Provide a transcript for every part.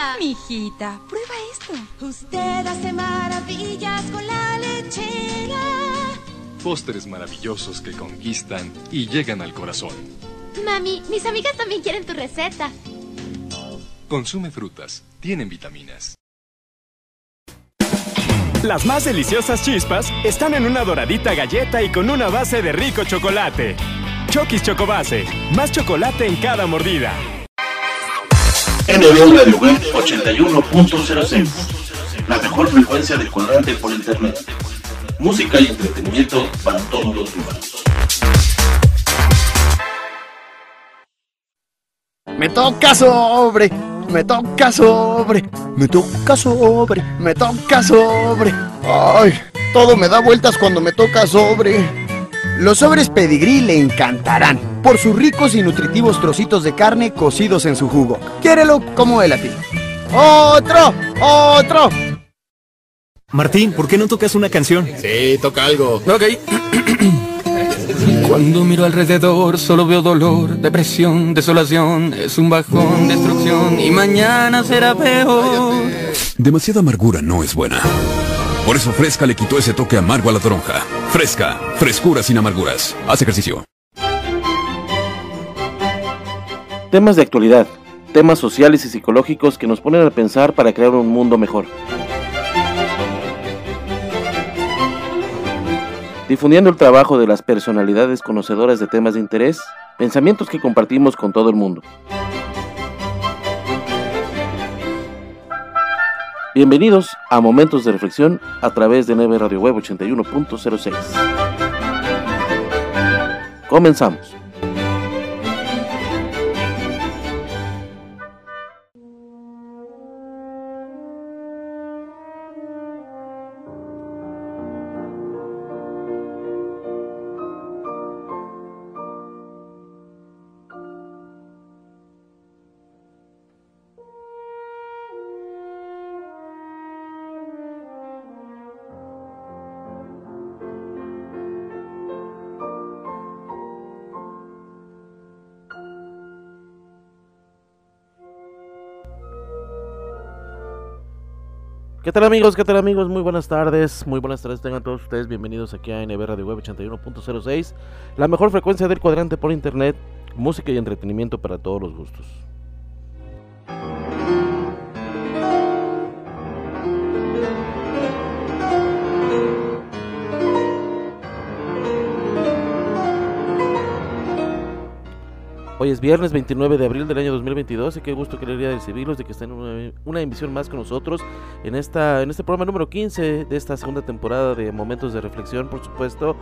Nada. Mijita, prueba esto. Usted hace maravillas con la lechera. Pósteres maravillosos que conquistan y llegan al corazón. Mami, mis amigas también quieren tu receta. Consume frutas, tienen vitaminas. Las más deliciosas chispas están en una doradita galleta y con una base de rico chocolate. Chokis Chocobase, más chocolate en cada mordida. NB Radio Web 81.06 La mejor frecuencia del cuadrante por internet. Música y entretenimiento para todos los humanos. Me toca sobre, me toca sobre, me toca sobre, me toca sobre. Ay, todo me da vueltas cuando me toca sobre. Los sobres pedigrí le encantarán por sus ricos y nutritivos trocitos de carne cocidos en su jugo. Quiérelo como él a ti. ¡Otro! ¡Otro! Martín, ¿por qué no tocas una canción? Sí, toca algo. Ok. Cuando miro alrededor solo veo dolor, depresión, desolación, es un bajón, destrucción y mañana será peor. Demasiada amargura no es buena. Por eso Fresca le quitó ese toque amargo a la toronja. Fresca, frescura sin amarguras. Haz ejercicio. Temas de actualidad, temas sociales y psicológicos que nos ponen a pensar para crear un mundo mejor. Difundiendo el trabajo de las personalidades conocedoras de temas de interés, pensamientos que compartimos con todo el mundo. Bienvenidos a Momentos de Reflexión a través de 9 Radio Web 81.06. Comenzamos. ¿Qué tal amigos? ¿Qué tal amigos? Muy buenas tardes, muy buenas tardes tengan todos ustedes bienvenidos aquí a NB Radio Web 81.06 La mejor frecuencia del cuadrante por internet, música y entretenimiento para todos los gustos Hoy es viernes 29 de abril del año 2022 y qué gusto quería recibirlos de que estén en una, una, emisión más con nosotros en, esta, en este programa número 15 de esta segunda temporada de Momentos de Reflexión, por supuesto,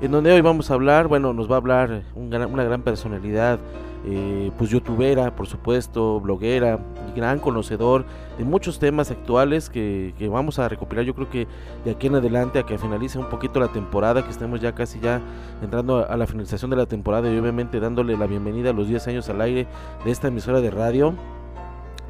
en donde hoy vamos a hablar, bueno, nos va a hablar un gran, una gran personalidad, eh, pues youtubera, por supuesto, bloguera gran conocedor de muchos temas actuales que, que, vamos a recopilar yo creo que de aquí en adelante a que finalice un poquito la temporada, que estemos ya casi ya entrando a, a la finalización de la temporada y obviamente dándole la bienvenida a los 10 años al aire de esta emisora de radio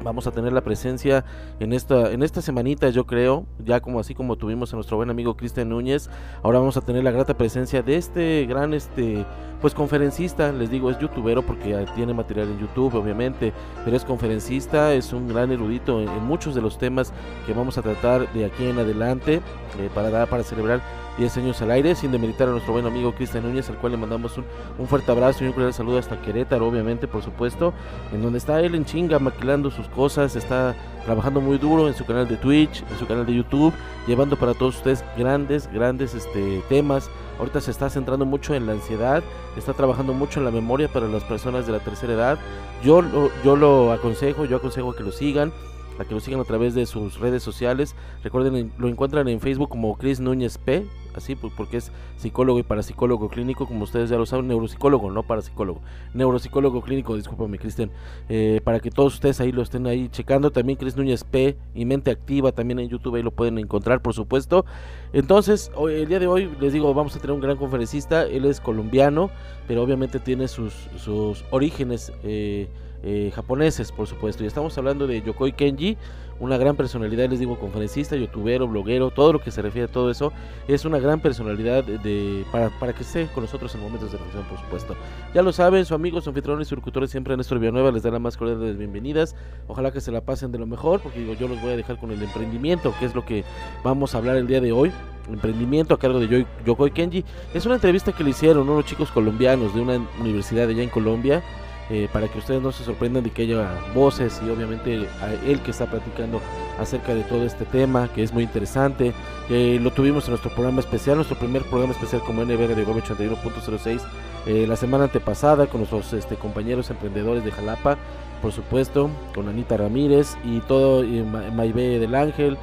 vamos a tener la presencia en esta en esta semanita yo creo ya como así como tuvimos a nuestro buen amigo Cristian Núñez ahora vamos a tener la grata presencia de este gran este pues conferencista les digo es youtubero porque tiene material en YouTube obviamente pero es conferencista es un gran erudito en, en muchos de los temas que vamos a tratar de aquí en adelante eh, para dar para celebrar 10 años al aire, sin demeritar a nuestro buen amigo Cristian Núñez, al cual le mandamos un, fuerte abrazo y un cordial saludo hasta Querétaro, obviamente, por supuesto, en donde está él en chinga, maquilando sus cosas, está trabajando muy duro en su canal de Twitch, en su canal de YouTube, llevando para todos ustedes grandes, grandes este, temas. Ahorita se está centrando mucho en la ansiedad, está trabajando mucho en la memoria para las personas de la tercera edad. Yo, yo lo aconsejo, yo aconsejo que lo sigan a que lo sigan a través de sus redes sociales. Recuerden, lo encuentran en Facebook como Chris Núñez P, así porque es psicólogo y parapsicólogo clínico, como ustedes ya lo saben, neuropsicólogo, no parapsicólogo, neuropsicólogo clínico, discúlpame Cristian, eh, para que todos ustedes ahí lo estén ahí checando, también Cris Núñez P y Mente Activa, también en YouTube ahí lo pueden encontrar, por supuesto. Entonces, hoy, el día de hoy les digo, vamos a tener un gran conferencista, él es colombiano, pero obviamente tiene sus, sus orígenes. Eh, eh, japoneses, por supuesto. Y estamos hablando de Yokoi Kenji, una gran personalidad, les digo, conferencista, youtubero, bloguero, todo lo que se refiere a todo eso. Es una gran personalidad de, para, para que esté con nosotros en momentos de reflexión, por supuesto. Ya lo saben, su amigo, su anfitrión y su locutor siempre, Néstor Villanueva, les da la más cordial de las bienvenidas. Ojalá que se la pasen de lo mejor, porque digo, yo los voy a dejar con el emprendimiento, que es lo que vamos a hablar el día de hoy emprendimiento a cargo de Yokoi Kenji. Es una entrevista que le hicieron unos chicos colombianos de una universidad allá en Colombia eh, para que ustedes no se sorprendan de que haya voces y obviamente él que está platicando acerca de todo este tema que es muy interesante. lo tuvimos en nuestro programa especial, nuestro primer programa especial como NB de 81.06 eh, la semana antepasada con nuestros este, compañeros emprendedores de Jalapa, por supuesto, con Anita Ramírez y todo y Maybe del Ángel.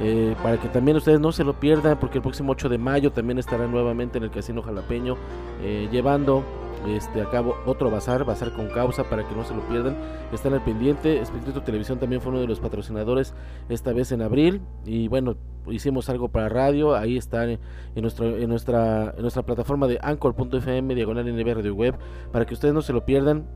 Eh, para que también ustedes no se lo pierdan porque el próximo 8 de mayo también estará nuevamente en el Casino Jalapeño llevando este, acabo otro bazar, bazar con causa para que no se lo pierdan. Están al pendiente. Espíritu Televisión también fue uno de los patrocinadores esta vez en abril. Y bueno, hicimos algo para radio. Ahí está en, nuestro, en, nuestra, en nuestra plataforma de anchor.fm, diagonal NB Radio Web, para que ustedes no se lo pierdan.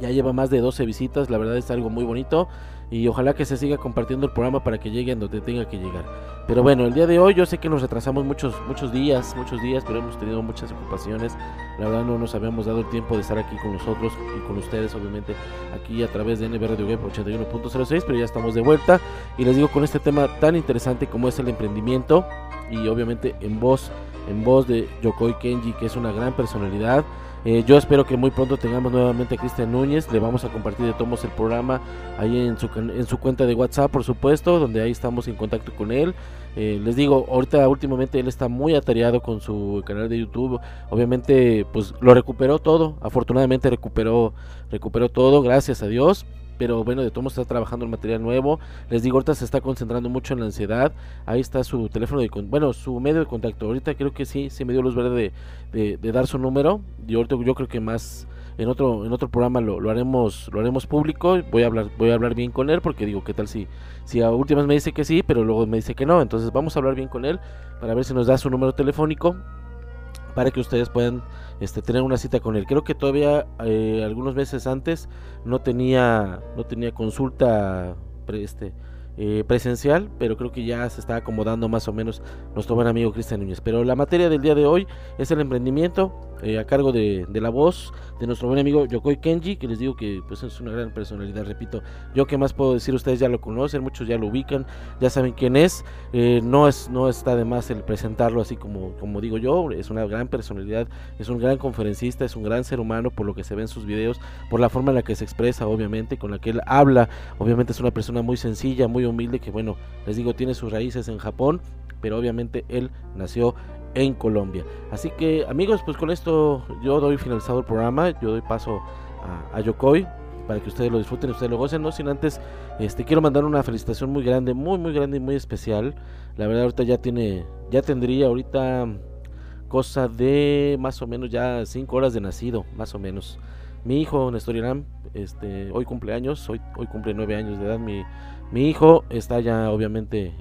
Ya lleva más de 12 visitas, la verdad es algo muy bonito y ojalá que se siga compartiendo el programa para que llegue donde tenga que llegar. Pero bueno, el día de hoy yo sé que nos retrasamos muchos muchos días, muchos días, pero hemos tenido muchas ocupaciones. La verdad no nos habíamos dado el tiempo de estar aquí con nosotros y con ustedes, obviamente, aquí a través de NB Radio Web 81.06, pero ya estamos de vuelta y les digo con este tema tan interesante como es el emprendimiento y obviamente en voz en voz de Yokoi Kenji, que es una gran personalidad eh, yo espero que muy pronto tengamos nuevamente a Cristian Núñez. Le vamos a compartir de tomos el programa ahí en su, en su cuenta de WhatsApp, por supuesto, donde ahí estamos en contacto con él. Eh, les digo, ahorita últimamente él está muy atareado con su canal de YouTube. Obviamente, pues lo recuperó todo. Afortunadamente recuperó, recuperó todo, gracias a Dios pero bueno, de todos está trabajando en material nuevo. Les digo, ahorita se está concentrando mucho en la ansiedad. Ahí está su teléfono de bueno, su medio de contacto. Ahorita creo que sí, sí me dio luz verde de, de, dar su número. Y ahorita yo creo que más en otro en otro programa lo, lo, haremos lo haremos público. Voy a hablar voy a hablar bien con él porque digo, ¿qué tal si si a últimas me dice que sí, pero luego me dice que no? Entonces, vamos a hablar bien con él para ver si nos da su número telefónico para que ustedes puedan este, tener una cita con él. Creo que todavía eh, algunos meses antes no tenía, no tenía consulta este, eh, presencial, pero creo que ya se está acomodando más o menos nuestro buen amigo Cristian Núñez. Pero la materia del día de hoy es el emprendimiento eh, a cargo de, la voz de nuestro buen amigo Yokoi Kenji, que les digo que pues es una gran personalidad, repito, yo que más puedo decir, ustedes ya lo conocen, muchos ya lo ubican, ya saben quién es, eh, no es no está de más el presentarlo así como, como digo yo, es una gran personalidad, es un gran conferencista, es un gran ser humano por lo que se ve en sus videos, por la forma en la que se expresa, obviamente, con la que él habla, obviamente es una persona muy sencilla, muy humilde, que bueno, les digo, tiene sus raíces en Japón, pero obviamente él nació en Colombia. Así que amigos, pues con esto yo doy finalizado el programa, yo doy paso a, a para que ustedes lo disfruten, ustedes lo gocen, no sin antes, este quiero mandar una felicitación muy grande, muy muy grande y muy especial. La verdad ahorita ya tiene, ya tendría ahorita cosa de más o menos ya 5 horas de nacido, más o menos. Mi hijo Néstor Irán, este, hoy cumpleaños, hoy, hoy cumple 9 años de edad. Mi, mi hijo está ya obviamente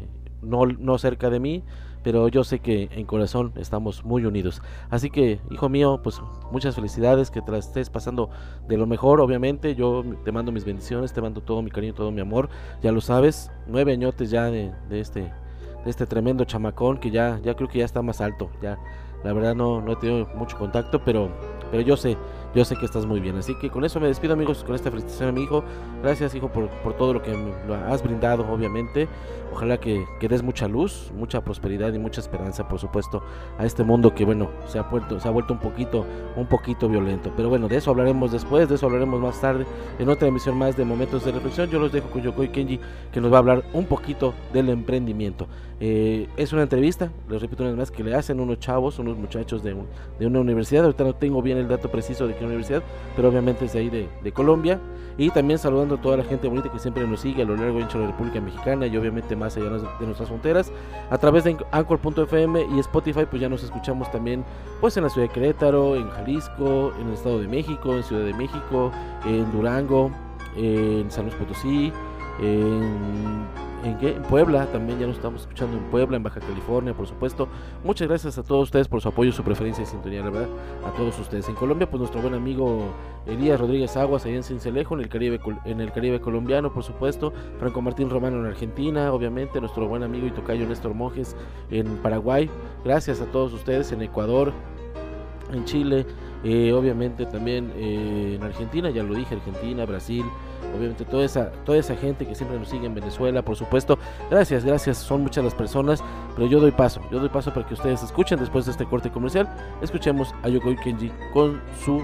no, no cerca de mí, pero yo sé que en corazón estamos muy unidos. Así que, hijo mío, pues muchas felicidades, que te estés pasando de lo mejor, obviamente. Yo te mando mis bendiciones, te mando todo mi cariño, todo mi amor. Ya lo sabes, nueve añotes ya de, este de este tremendo chamacón que ya ya creo que ya está más alto. Ya la verdad no, no he tenido mucho contacto, pero pero yo sé yo sé que estás muy bien. Así que con eso me despido amigos, con esta felicitación a mi hijo. Gracias hijo por, por todo lo que has brindado, obviamente. Ojalá que, que, des mucha luz, mucha prosperidad y mucha esperanza, por supuesto, a este mundo que bueno, se ha vuelto, se ha vuelto un poquito, un poquito violento. Pero bueno, de eso hablaremos después, de eso hablaremos más tarde, en otra emisión más de Momentos de Reflexión. Yo los dejo con Yokoi Kenji, que nos va a hablar un poquito del emprendimiento. Eh, es una entrevista, les repito una vez más, que le hacen unos chavos, unos muchachos de, de una universidad. Ahorita no tengo bien el dato preciso de qué universidad, pero obviamente es ahí de, de Colombia. Y también saludando a toda la gente bonita que siempre nos sigue a lo largo y ancho de la República Mexicana y obviamente más allá de nuestras fronteras. A través de Anchor.fm y Spotify, pues ya nos escuchamos también pues en la ciudad de Querétaro, en Jalisco, en el Estado de México, en Ciudad de México, en Durango, en San Luis Potosí, en Puebla, también ya nos estamos escuchando en Puebla, en Baja California, por supuesto. Muchas gracias a todos ustedes por su apoyo, su preferencia y sintonía, la verdad, a todos ustedes. En Colombia, pues nuestro buen amigo Elías Rodríguez Aguas, allá en Cincelejo, en el Caribe, en el Caribe colombiano, por supuesto. Franco Martín Romano en Argentina, obviamente. Nuestro buen amigo y tocayo Néstor Monjes en Paraguay. Gracias a todos ustedes en Ecuador, en Chile, eh, obviamente también eh, en Argentina, ya lo dije, Argentina, Brasil, obviamente toda esa, toda esa gente que siempre nos sigue en Venezuela, por supuesto. Gracias, gracias, son muchas las personas, pero yo doy paso, yo doy paso para que ustedes escuchen después de este corte comercial. Escuchemos a Yokoi Kenji con su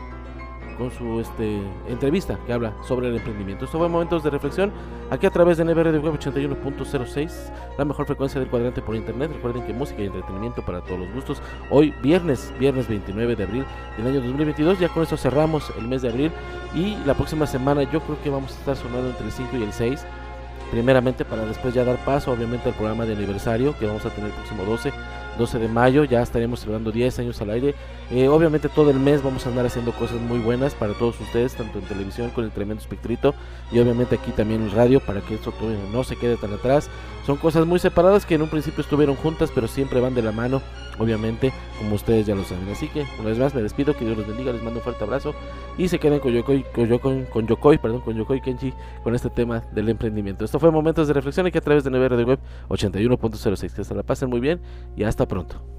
con su este, entrevista que habla sobre el emprendimiento. Esto fue Momentos de Reflexión aquí a través de NBR de Web 81.06, la mejor frecuencia del cuadrante por internet. Recuerden que música y entretenimiento para todos los gustos. Hoy, viernes, viernes 29 de abril del año 2022. Ya con eso cerramos el mes de abril y la próxima semana yo creo que vamos a estar sonando entre el 5 y el 6 primeramente para después ya dar paso obviamente al programa de aniversario que vamos a tener el próximo 12 12 de mayo, ya estaremos celebrando 10 años al aire. Eh, obviamente todo el mes vamos a andar haciendo cosas muy buenas para todos ustedes, tanto en televisión con el tremendo espectrito y obviamente aquí también en radio para que esto no se quede tan atrás. Son cosas muy separadas que en un principio estuvieron juntas, pero siempre van de la mano, obviamente, como ustedes ya lo saben. Así que, una vez más, me despido, que Dios los bendiga, les mando un fuerte abrazo y se queden con Yokoi, con Yokoi, con Yokoi, perdón, con Yokoi Kenji con este tema del emprendimiento. Esto fue Momentos de Reflexión aquí a través de NVR de Web 81.06. Que se la pasen muy bien y hasta pronto.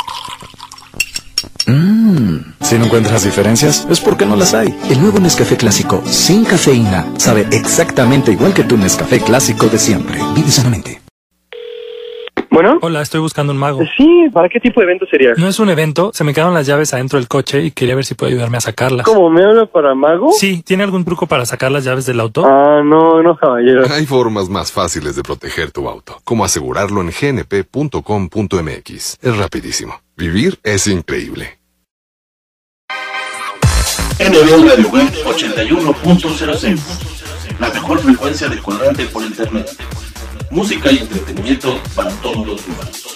Mmm. Si no encuentras diferencias, es porque no las hay. El nuevo Nescafé clásico sin cafeína sabe exactamente igual que tu Nescafé clásico de siempre. Vive sanamente. Bueno. Hola, estoy buscando un mago. Sí, ¿para qué tipo de evento sería? No es un evento, se me quedaron las llaves adentro del coche y quería ver si puede ayudarme a sacarlas. ¿Cómo me habla para mago? Sí, ¿tiene algún truco para sacar las llaves del auto? Ah, no, no, caballero. Hay formas más fáciles de proteger tu auto, como asegurarlo en gnp.com.mx. Es rapidísimo. Vivir es increíble. NB Radio Web 81.06 La mejor frecuencia de cuadrante por internet. Música y entretenimiento para todos los humanos.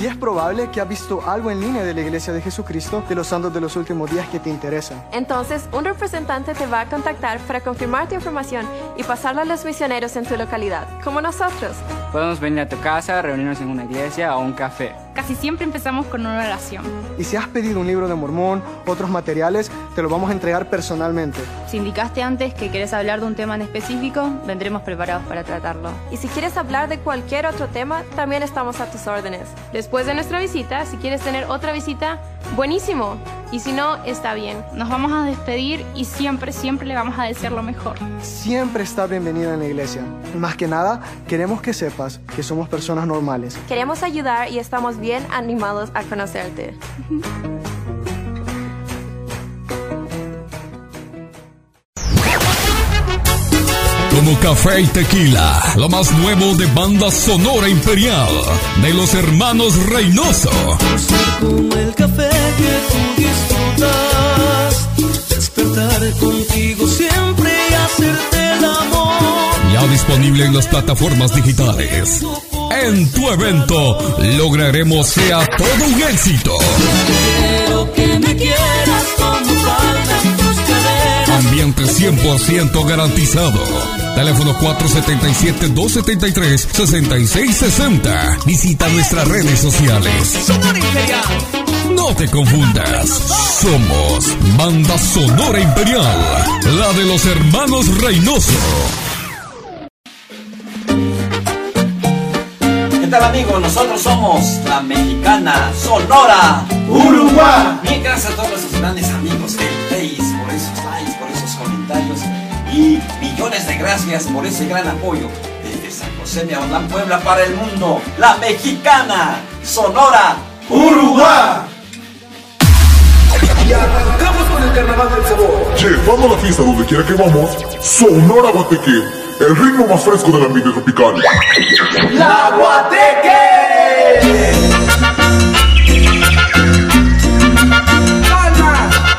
Y es probable que has visto algo en línea de la Iglesia de Jesucristo de los Santos de los Últimos Días que te interesa. Entonces, un representante te va a contactar para confirmar tu información y pasarla a los misioneros en tu localidad, como nosotros. Podemos venir a tu casa, reunirnos en una iglesia o un café. Casi siempre empezamos con una oración. Y si has pedido un libro de Mormón, otros materiales, te lo vamos a entregar personalmente. Si indicaste antes que quieres hablar de un tema en específico, vendremos preparados para tratarlo. Y si quieres hablar de cualquier otro tema, también estamos a tus órdenes. Después de nuestra visita, si quieres tener otra visita, buenísimo. Y si no, está bien. Nos vamos a despedir y siempre, siempre le vamos a desear lo mejor. Siempre estás bienvenida en la iglesia. Más que nada, queremos que sepas que somos personas normales. Queremos ayudar y estamos bien animados a conocerte. Como café y tequila, lo más nuevo de banda sonora imperial de los hermanos Reynoso. Como el café que tú disfrutas, despertar contigo siempre y hacerte el amor. Ya disponible en las plataformas digitales. En tu evento lograremos sea todo un éxito. Quiero que me quieras como. Ambiente 100% garantizado. Teléfono 477-273-6660. Visita nuestras redes sociales. Sonora Imperial. No te confundas. Somos Banda Sonora Imperial. La de los hermanos Reynoso. ¿Qué tal amigos? Nosotros somos la mexicana Sonora Uruguay. Bien, gracias a todos nuestros grandes amigos del y millones de gracias por ese gran apoyo desde San José de Aguadán, Puebla para el mundo. La mexicana Sonora Uruguay. Y arrancamos con el carnaval del sabor. Llevando la fiesta donde quiera que vamos, Sonora Guateque, el ritmo más fresco del ambiente tropical. ¡La Guateque!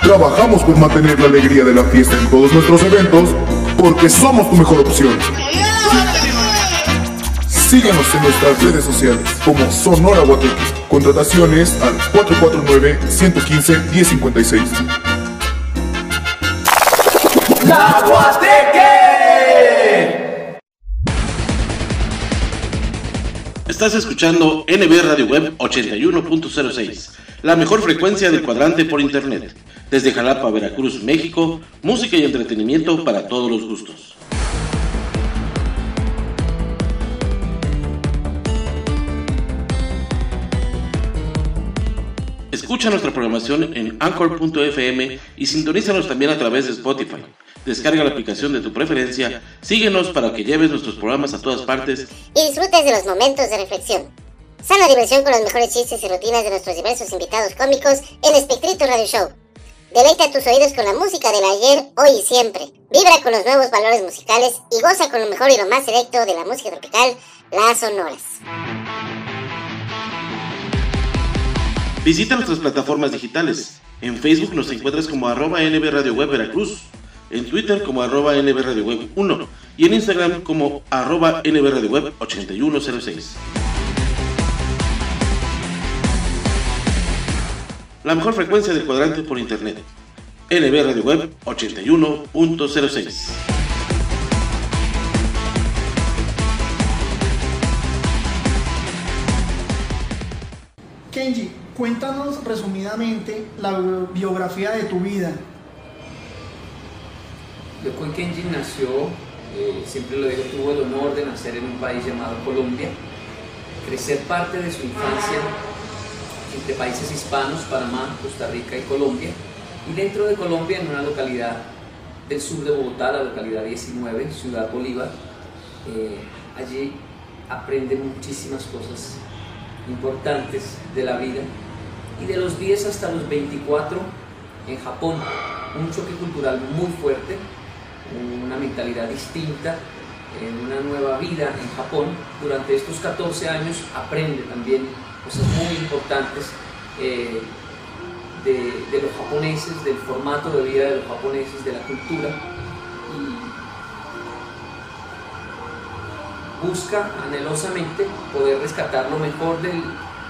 Trabajamos por mantener la alegría de la fiesta en todos nuestros eventos, porque somos tu mejor opción. Síguenos en nuestras redes sociales como Sonora Guateque. Contrataciones al 449-115-1056. ¡La Guateque! Estás escuchando NB Radio Web 81.06, la mejor frecuencia del cuadrante por internet. Desde Jalapa, Veracruz, México, música y entretenimiento para todos los gustos. Escucha nuestra programación en anchor.fm y sintonízanos también a través de Spotify. Descarga la aplicación de tu preferencia, síguenos para que lleves nuestros programas a todas partes y disfrutes de los momentos de reflexión. Sana diversión con los mejores chistes y rutinas de nuestros diversos invitados cómicos en Espectrito Radio Show. Deleita tus oídos con la música del ayer, hoy y siempre. Vibra con los nuevos valores musicales y goza con lo mejor y lo más selecto de la música tropical, las sonoras. Visita nuestras plataformas digitales. En Facebook nos encuentras como arroba NB Web Veracruz, en Twitter como arroba NB Radio Web 1 y en Instagram como arroba NB Radio Web 8106. La mejor frecuencia del cuadrante por internet. NB Radio Web 81.06. Kenji, cuéntanos resumidamente la biografía de tu vida. Yokoi Kenji nació, eh, siempre lo digo, tuvo el honor de nacer en un país llamado Colombia, crecer parte de su infancia entre países hispanos, Panamá, Costa Rica y Colombia, y dentro de Colombia en una localidad del sur de Bogotá, la localidad 19, Ciudad Bolívar. Eh, allí aprende muchísimas cosas importantes de la vida y de los 10 hasta los 24 en Japón. Un choque cultural muy fuerte, una mentalidad distinta, una nueva vida en Japón. Durante estos 14 años aprende también cosas muy importantes eh, de, los japoneses, del formato de vida de los japoneses, de la cultura. Y busca anhelosamente poder rescatar lo mejor del,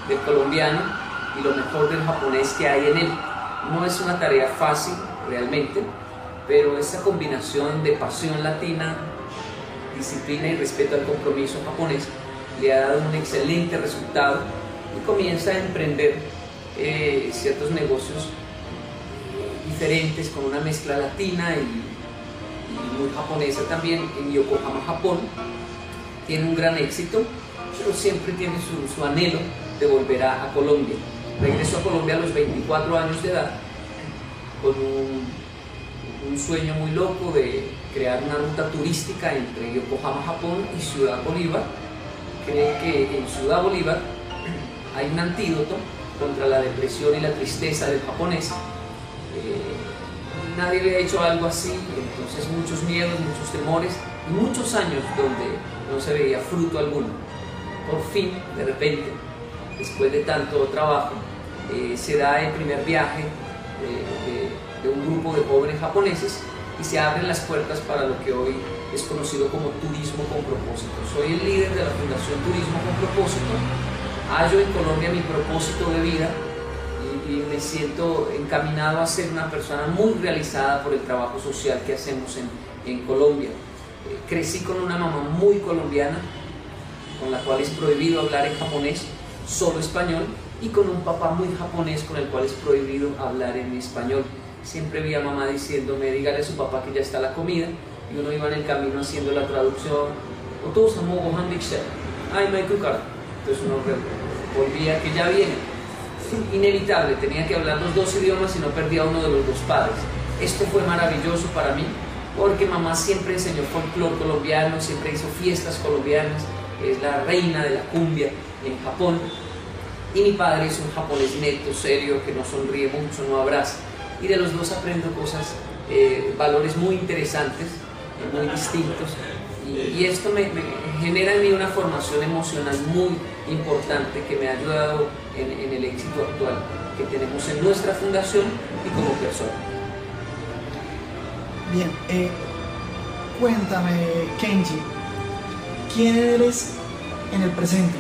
del colombiano y lo mejor del japonés que hay en él. No es una tarea fácil realmente, pero esa combinación de pasión latina, disciplina y respeto al compromiso japonés le ha dado un excelente resultado y comienza a emprender eh, ciertos negocios diferentes con una mezcla latina y, muy japonesa también en Yokohama, Japón. Tiene un gran éxito, pero siempre tiene su, anhelo de volver a, Colombia. Regresó a Colombia a los 24 años de edad con un, un sueño muy loco de crear una ruta turística entre Yokohama, Japón y Ciudad Bolívar. Cree que en Ciudad Bolívar hay un antídoto contra la depresión y la tristeza del japonés. Eh, nadie había hecho algo así, entonces muchos miedos, muchos temores muchos años donde no se veía fruto alguno. Por fin, de repente, después de tanto trabajo, eh, se da el primer viaje de, de un grupo de jóvenes japoneses y se abren las puertas para lo que hoy es conocido como turismo con propósito. Soy el líder de la Fundación Turismo con propósito hallo en Colombia mi propósito de vida y, me siento encaminado a ser una persona muy realizada por el trabajo social que hacemos en, en Colombia. Eh, crecí con una mamá muy colombiana, con la cual es prohibido hablar en japonés, solo español, y con un papá muy japonés con el cual es prohibido hablar en español. Siempre vi a mamá diciéndome, dígale a su papá que ya está la comida, y uno iba en el camino haciendo la traducción, ay, me entonces uno volvía que ya viene. Inevitable, tenía que hablar los dos idiomas y no perdía uno de los dos padres. Esto fue maravilloso para mí porque mamá siempre enseñó folclore colombiano, siempre hizo fiestas colombianas, es la reina de la cumbia en Japón. Y mi padre es un japonés neto, serio, que no sonríe mucho, no abraza. Y de los dos aprendo cosas, eh, valores muy interesantes, muy distintos. Y, esto me, me genera en mí una formación emocional muy importante que me ha ayudado en, el éxito actual que tenemos en nuestra fundación y como persona. Bien, eh, cuéntame, Kenji, ¿quién eres en el presente?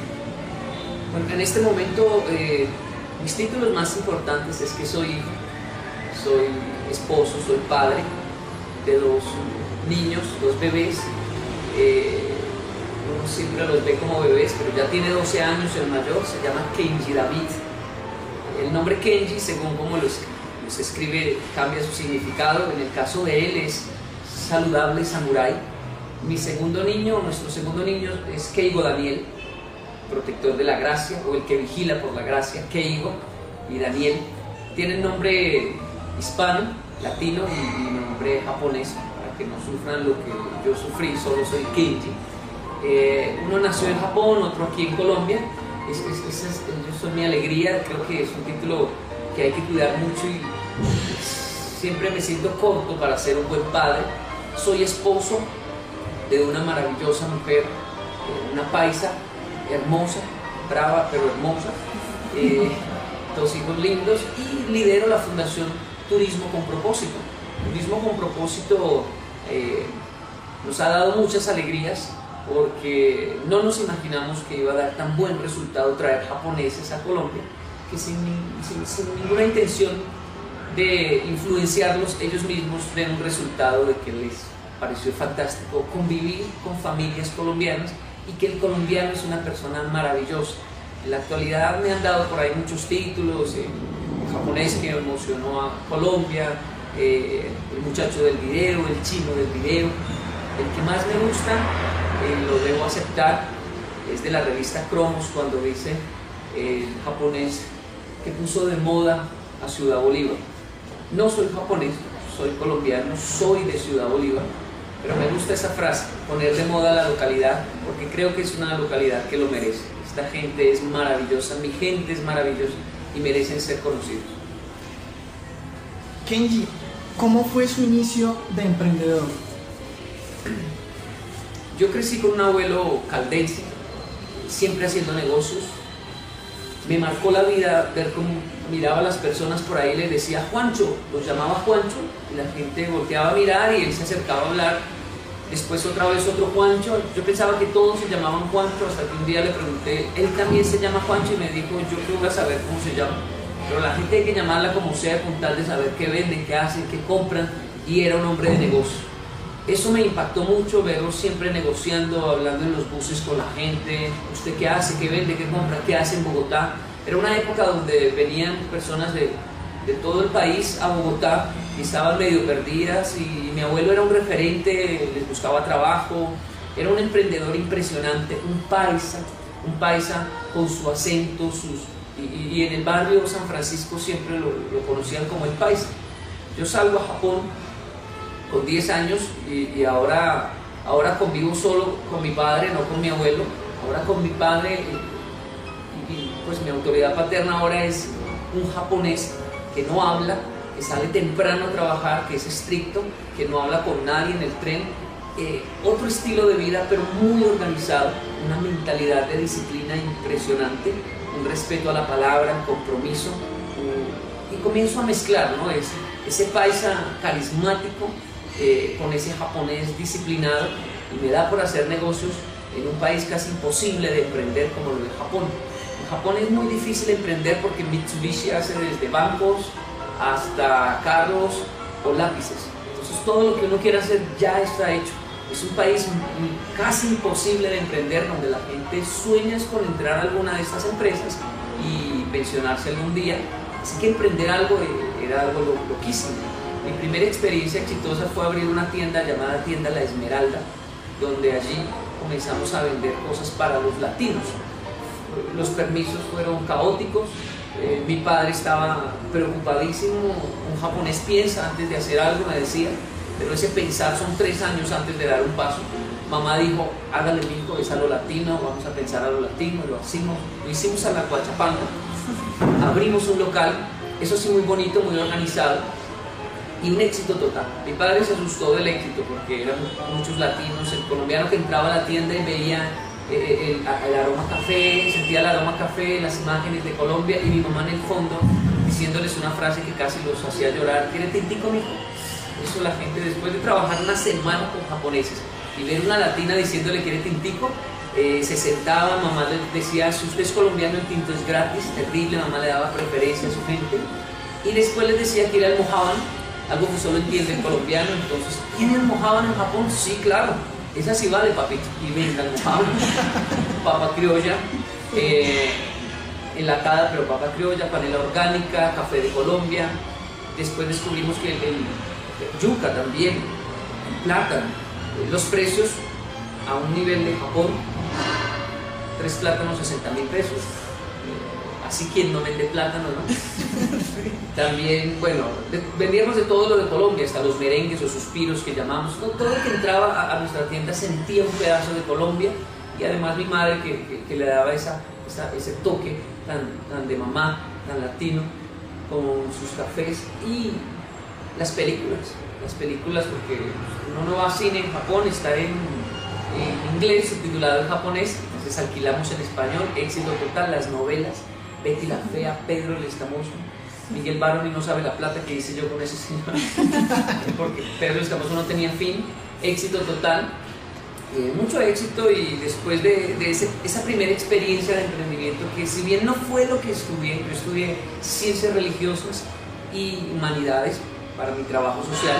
Bueno, en este momento eh, mis títulos más importantes es que soy hijo, soy esposo, soy padre de dos niños, dos bebés. Eh, uno siempre los ve como bebés, pero ya tiene 12 años el mayor, se llama Kenji David. El nombre Kenji, según como los, escribe, cambia su significado. En el caso de él es saludable samurai. Mi segundo niño, nuestro segundo niño es Keigo Daniel, protector de la gracia, o el que vigila por la gracia, Keigo y Daniel. Tienen nombre hispano, latino y, nombre japonés, que no sufran lo que yo sufrí, solo soy Kenji. Eh, uno nació en Japón, otro aquí en Colombia. Es, es, eso es mi alegría, creo que es un título que hay que cuidar mucho y siempre me siento corto para ser un buen padre. Soy esposo de una maravillosa mujer, eh, una paisa, hermosa, brava pero hermosa, eh, dos hijos lindos y lidero la Fundación Turismo con Propósito. Turismo con Propósito nos ha dado muchas alegrías porque no nos imaginamos que iba a dar tan buen resultado traer japoneses a Colombia, que sin, ninguna intención de influenciarlos, ellos mismos ven un resultado de que les pareció fantástico convivir con familias colombianas y que el colombiano es una persona maravillosa. En la actualidad me han dado por ahí muchos títulos, el japonés que emocionó a Colombia, eh, el muchacho del video, el chino del video. El que más me gusta lo debo aceptar, es de la revista Cromos cuando dice el japonés que puso de moda a Ciudad Bolívar. No soy japonés, soy colombiano, soy de Ciudad Bolívar, pero me gusta esa frase, poner de moda la localidad, porque creo que es una localidad que lo merece. Esta gente es maravillosa, mi gente es maravillosa, y merecen ser conocidos. Kenji, ¿cómo fue su inicio de emprendedor? Yo crecí con un abuelo caldense, siempre haciendo negocios. Me marcó la vida ver cómo miraba a las personas por ahí y les decía Juancho, los llamaba Juancho, y la gente volteaba a mirar y él se acercaba a hablar. Después otra vez otro Juancho, yo pensaba que todos se llamaban Juancho, hasta que un día le pregunté, él también se llama Juancho y me dijo, yo creo que saber cómo se llama. Pero la gente hay que llamarla como sea con tal de saber qué venden, qué hacen, qué compran, y era un hombre de negocio. Eso me impactó mucho, verlo siempre negociando, hablando en los buses con la gente, usted qué hace, qué vende, qué compra, qué hace en Bogotá. Era una época donde venían personas de, de todo el país a Bogotá y estaban medio perdidas y mi abuelo era un referente, les buscaba trabajo, era un emprendedor impresionante, un paisa, un paisa con su acento, sus, y, y en el barrio San Francisco siempre lo, lo conocían como el paisa. Yo salgo a Japón con 10 años y, y, ahora, ahora convivo solo con mi padre, no con mi abuelo. Ahora con mi padre, y, y, pues mi autoridad paterna ahora es un japonés que no habla, que sale temprano a trabajar, que es estricto, que no habla con nadie en el tren. Eh, otro estilo de vida, pero muy organizado, una mentalidad de disciplina impresionante, un respeto a la palabra, un compromiso. Y comienzo a mezclar ¿no? ese, ese paisa carismático eh, con ese japonés disciplinado y me da por hacer negocios en un país casi imposible de emprender como lo de Japón. En Japón es muy difícil emprender porque Mitsubishi hace desde bancos hasta carros o lápices. Entonces todo lo que uno quiera hacer ya está hecho. Es un país casi imposible de emprender donde la gente sueña con entrar a alguna de estas empresas y pensionarse algún día. Así que emprender algo era algo lo, loquísimo. Mi primera experiencia exitosa fue abrir una tienda llamada Tienda La Esmeralda, donde allí comenzamos a vender cosas para los latinos. Los permisos fueron caóticos, eh, mi padre estaba preocupadísimo, un japonés piensa antes de hacer algo, me decía, pero ese pensar son tres años antes de dar un paso. Mamá dijo, hágale hijo, es a lo latino, vamos a pensar a lo latino, lo hicimos, lo hicimos a la Coachapanga, abrimos un local, eso sí muy bonito, muy organizado, y un éxito total. Mi padre se asustó del éxito porque eran muchos latinos, el colombiano que entraba a la tienda y veía eh, el, el, aroma café, sentía el aroma café, las imágenes de Colombia y mi mamá en el fondo diciéndoles una frase que casi los hacía llorar, ¿quiere tintico, mijo? Eso la gente después de trabajar una semana con japoneses y ver una latina diciéndole quiere tintico, eh, se sentaba, mamá le decía, si usted es colombiano el tinto es gratis, terrible, mamá le daba preferencia a su gente y después les decía que era almohaban, algo que solo entiende el colombiano, entonces, ¿tiene almohaban en Japón? Sí, claro, esa sí vale, papito, y venga almohaban, papa criolla, eh, enlatada, pero papa criolla, panela orgánica, café de Colombia, después descubrimos que el, el yuca también, plátano, los precios a un nivel de Japón, tres plátanos 60 mil pesos, así quien no vende plátano, ¿no? También, bueno, vendíamos de todo lo de Colombia, hasta los merengues o suspiros que llamamos, ¿no? todo el que entraba a, a, nuestra tienda sentía un pedazo de Colombia y además mi madre que, que, que le daba esa, esa, ese toque tan, tan de mamá, tan latino, con sus cafés y las películas, las películas porque uno no va a cine en Japón, está en, inglés, subtitulado en japonés, entonces alquilamos en español, éxito total, las novelas, Betty la Fea, Pedro el Escamoso, Miguel Barón y no sabe la plata que hice yo con ese señor, porque Pedro el Escamoso no tenía fin, éxito total, eh, mucho éxito y después de, de ese, esa primera experiencia de emprendimiento, que si bien no fue lo que estudié, yo estudié ciencias religiosas y humanidades para mi trabajo social,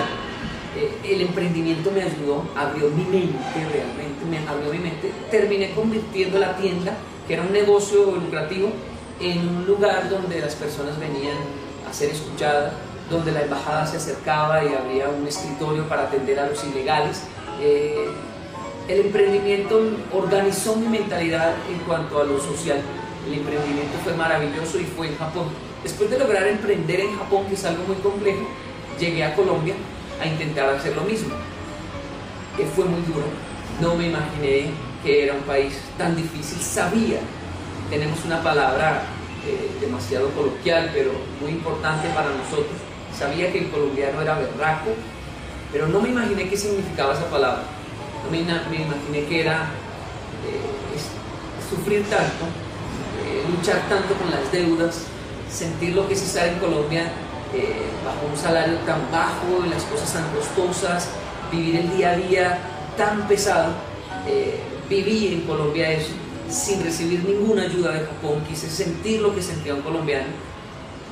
eh, el emprendimiento me ayudó, abrió mi mente realmente, me abrió mi mente, terminé convirtiendo la tienda, que era un negocio lucrativo, en un lugar donde las personas venían a ser escuchadas, donde la embajada se acercaba y habría un escritorio para atender a los ilegales. Eh, el emprendimiento organizó mi mentalidad en cuanto a lo social. El emprendimiento fue maravilloso y fue en Japón. Después de lograr emprender en Japón, que es algo muy complejo, llegué a Colombia a intentar hacer lo mismo. Que fue muy duro. No me imaginé que era un país tan difícil. Sabía, tenemos una palabra eh, demasiado coloquial, pero muy importante para nosotros. Sabía que el colombiano era berraco, pero no me imaginé qué significaba esa palabra. No me, imaginé que era eh, sufrir tanto, eh, luchar tanto con las deudas, sentir lo que es estar en Colombia bajo un salario tan bajo, las cosas tan costosas, vivir el día a día tan pesado. viví en Colombia eso sin recibir ninguna ayuda de Japón, quise sentir lo que sentía un colombiano.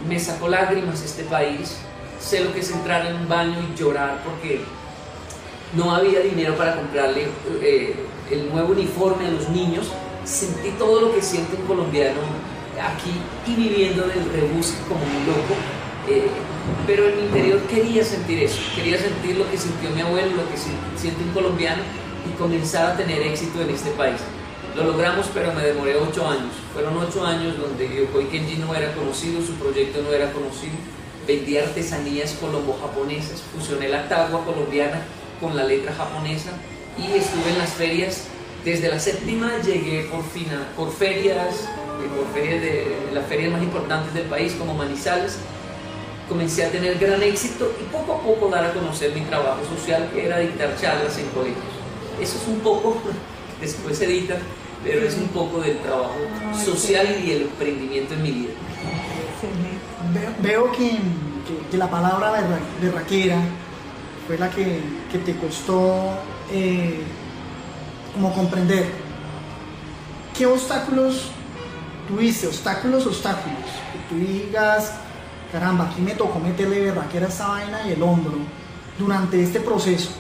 Me sacó lágrimas este país, sé lo que es entrar en un baño y llorar porque no había dinero para comprarle eh, el nuevo uniforme a los niños. Sentí todo lo que siente un colombiano aquí y viviendo del rebus como un loco. Eh, pero en mi interior quería sentir eso, quería sentir lo que sintió mi abuelo, lo que siente un colombiano y comenzar a tener éxito en este país. Lo logramos, pero me demoré ocho años. Fueron ocho años donde Yokoi Kenji no era conocido, su proyecto no era conocido. Vendí artesanías colombo-japonesas, fusioné la tagua colombiana con la letra japonesa y estuve en las ferias. Desde la séptima llegué por, fina, por ferias, por ferias de las ferias más importantes del país como Manizales. Comencé a tener gran éxito y poco a poco dar a conocer mi trabajo social, que era dictar charlas en colegios. Eso es un poco, después edita pero es un poco del trabajo social y el emprendimiento en mi vida. Veo que, que, la palabra berraquera fue la que, que te costó eh, como comprender. ¿Qué obstáculos tuviste? Obstáculos, obstáculos. Que tú digas, caramba, aquí me tocó meterle berraquera a esta vaina y el hombro durante este proceso.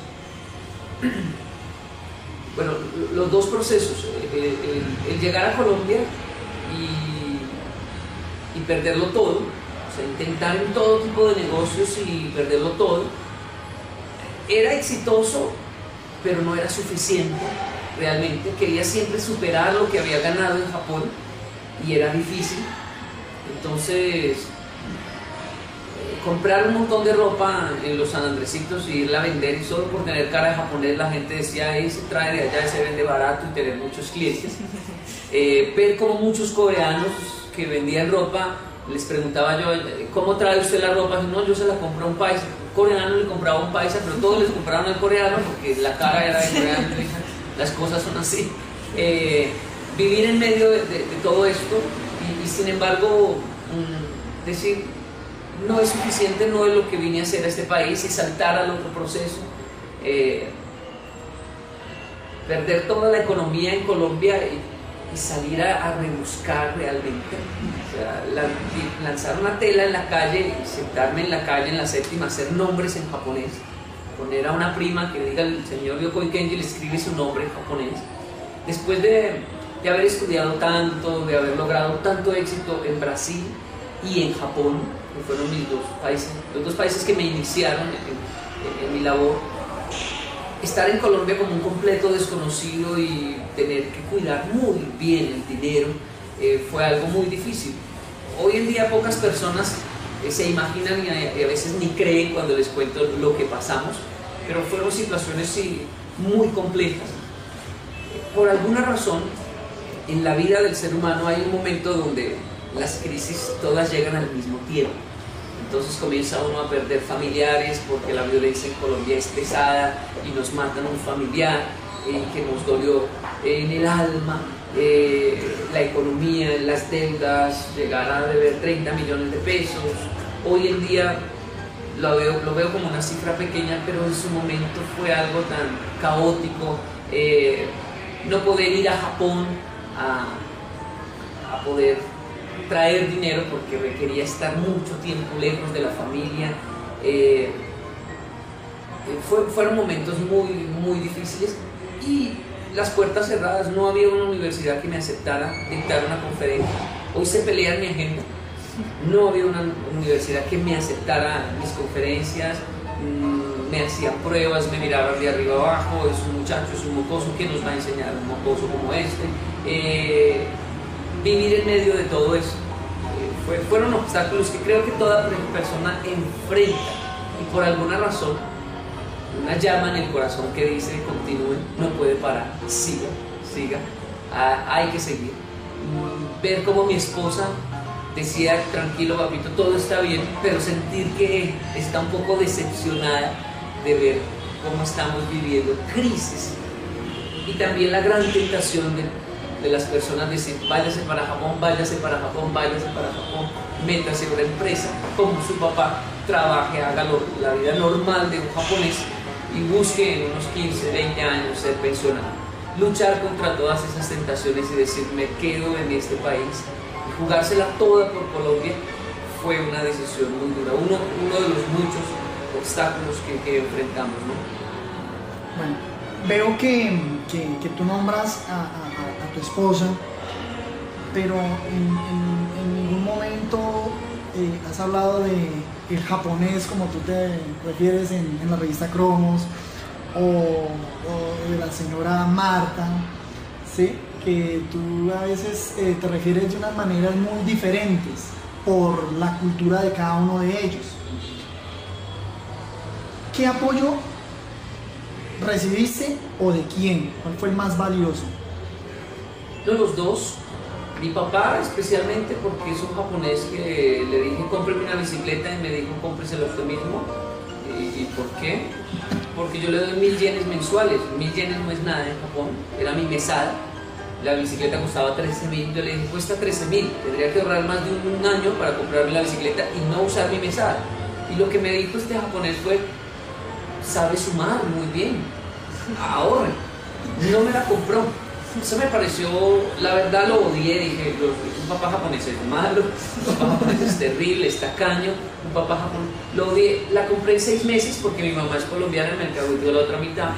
bueno, los dos procesos, el, llegar a Colombia y, perderlo todo, o sea, intentar en todo tipo de negocios y perderlo todo, era exitoso, pero no era suficiente realmente. Quería siempre superar lo que había ganado en Japón y era difícil. Entonces, comprar un montón de ropa en los San Andresitos y irla a vender y solo por tener cara de japonés la gente decía, ahí se trae de allá y se vende barato y tener muchos clientes. Eh, ver como muchos coreanos que vendían ropa, les preguntaba yo, ¿cómo trae usted la ropa? no, yo se la compré a un paisa. Un coreano le compraba a un paisa, pero todos les compraron al coreano porque la cara era de coreano. Las cosas son así. Eh, vivir en medio de, todo esto y, sin embargo mm, decir, no es suficiente, no es lo que vine a hacer a este país y saltar al otro proceso. Eh, perder toda la economía en Colombia y, salir a, rebuscar realmente. O sea, lanzar una tela en la calle sentarme en la calle en la séptima, hacer nombres en japonés, poner a una prima que diga el señor Yokoi Kenji le escribe su nombre en japonés. Después de, de haber estudiado tanto, de haber logrado tanto éxito en Brasil y en Japón, fueron mis dos países, los dos países que me iniciaron en, mi labor. Estar en Colombia como un completo desconocido y tener que cuidar muy bien el dinero eh, fue algo muy difícil. Hoy en día pocas personas eh, se imaginan y a, veces ni creen cuando les cuento lo que pasamos, pero fueron situaciones muy complejas. Por alguna razón, en la vida del ser humano hay un momento donde las crisis todas llegan al mismo tiempo. Entonces comienza uno a perder familiares porque la violencia en Colombia es pesada y nos matan un familiar eh, que nos dolió en el alma, eh, la economía, las deudas, llegar a deber 30 millones de pesos. Hoy en día lo veo, lo veo como una cifra pequeña, pero en su momento fue algo tan caótico. Eh, no poder ir a Japón a, a poder traer dinero porque requería estar mucho tiempo lejos de la familia. Eh, eh, fueron momentos muy, muy difíciles y las puertas cerradas, no había una universidad que me aceptara dictar una conferencia. Hoy se pelea mi agenda, no había una universidad que me aceptara mis conferencias, mm, me hacían pruebas, me miraban de arriba abajo, es un muchacho, es un mocoso, que nos va a enseñar un mocoso como este? Eh, vivir en medio de todo eso. Fueron obstáculos que creo que toda persona enfrenta y por alguna razón una llama en el corazón que dice continúe, no puede parar, siga, siga, hay que seguir. Mm, ver cómo mi esposa decía, tranquilo papito, todo está bien, pero sentir que está un poco decepcionada de ver cómo estamos viviendo crisis. Y también la gran tentación de, de las personas decir, váyase para Japón, váyase para Japón, váyase para Japón, métase en una empresa, como su papá, trabaje, haga la vida normal de un japonés y busque en unos 15, 20 años ser pensionado. Luchar contra todas esas tentaciones y decir, me quedo en este país y jugársela toda por Colombia fue una decisión muy dura, uno, uno de los muchos obstáculos que, que enfrentamos. ¿no? Bueno, veo que, que- que tú nombras a, a- tu esposa, pero en, en- ningún momento eh, has hablado de el japonés como tú te refieres en, la revista Cromos, o, o de la señora Marta, ¿sí? que tú a veces eh, te refieres de unas maneras muy diferentes por la cultura de cada uno de ellos. ¿Qué apoyo recibiste o de quién? ¿Cuál fue el más valioso? De los dos, mi papá especialmente porque es un japonés que le dije cómpreme una bicicleta y me dijo cómpresela usted mismo. ¿Y, y por qué? Porque yo le doy mil yenes mensuales, mil yenes no es nada en Japón, era mi mesada. La bicicleta costaba 13 mil, yo le dije cuesta 13 mil, tendría que ahorrar más de un, un año para comprarme la bicicleta y no usar mi mesada. Y lo que me dijo este japonés fue, sabe sumar muy bien, ahorre. No me la compró. Eso me pareció, la verdad lo odié, dije, "Los- un papá japonés es malo, un papá japonés es terrible, es tacaño, un papá japonés, lo odié. La compré en seis meses porque mi mamá es colombiana y me alcahueteó la otra mitad.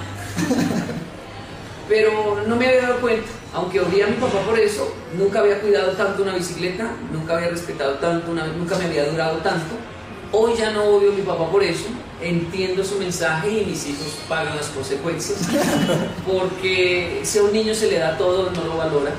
Pero no me había dado cuenta, aunque odié a mi papá por eso, nunca había cuidado tanto una bicicleta, nunca había respetado tanto, una, nunca me había durado tanto. Hoy ya no odio a mi papá por eso, entiendo su mensaje y mis hijos pagan las consecuencias, porque si a un niño se le da todo, no lo valora.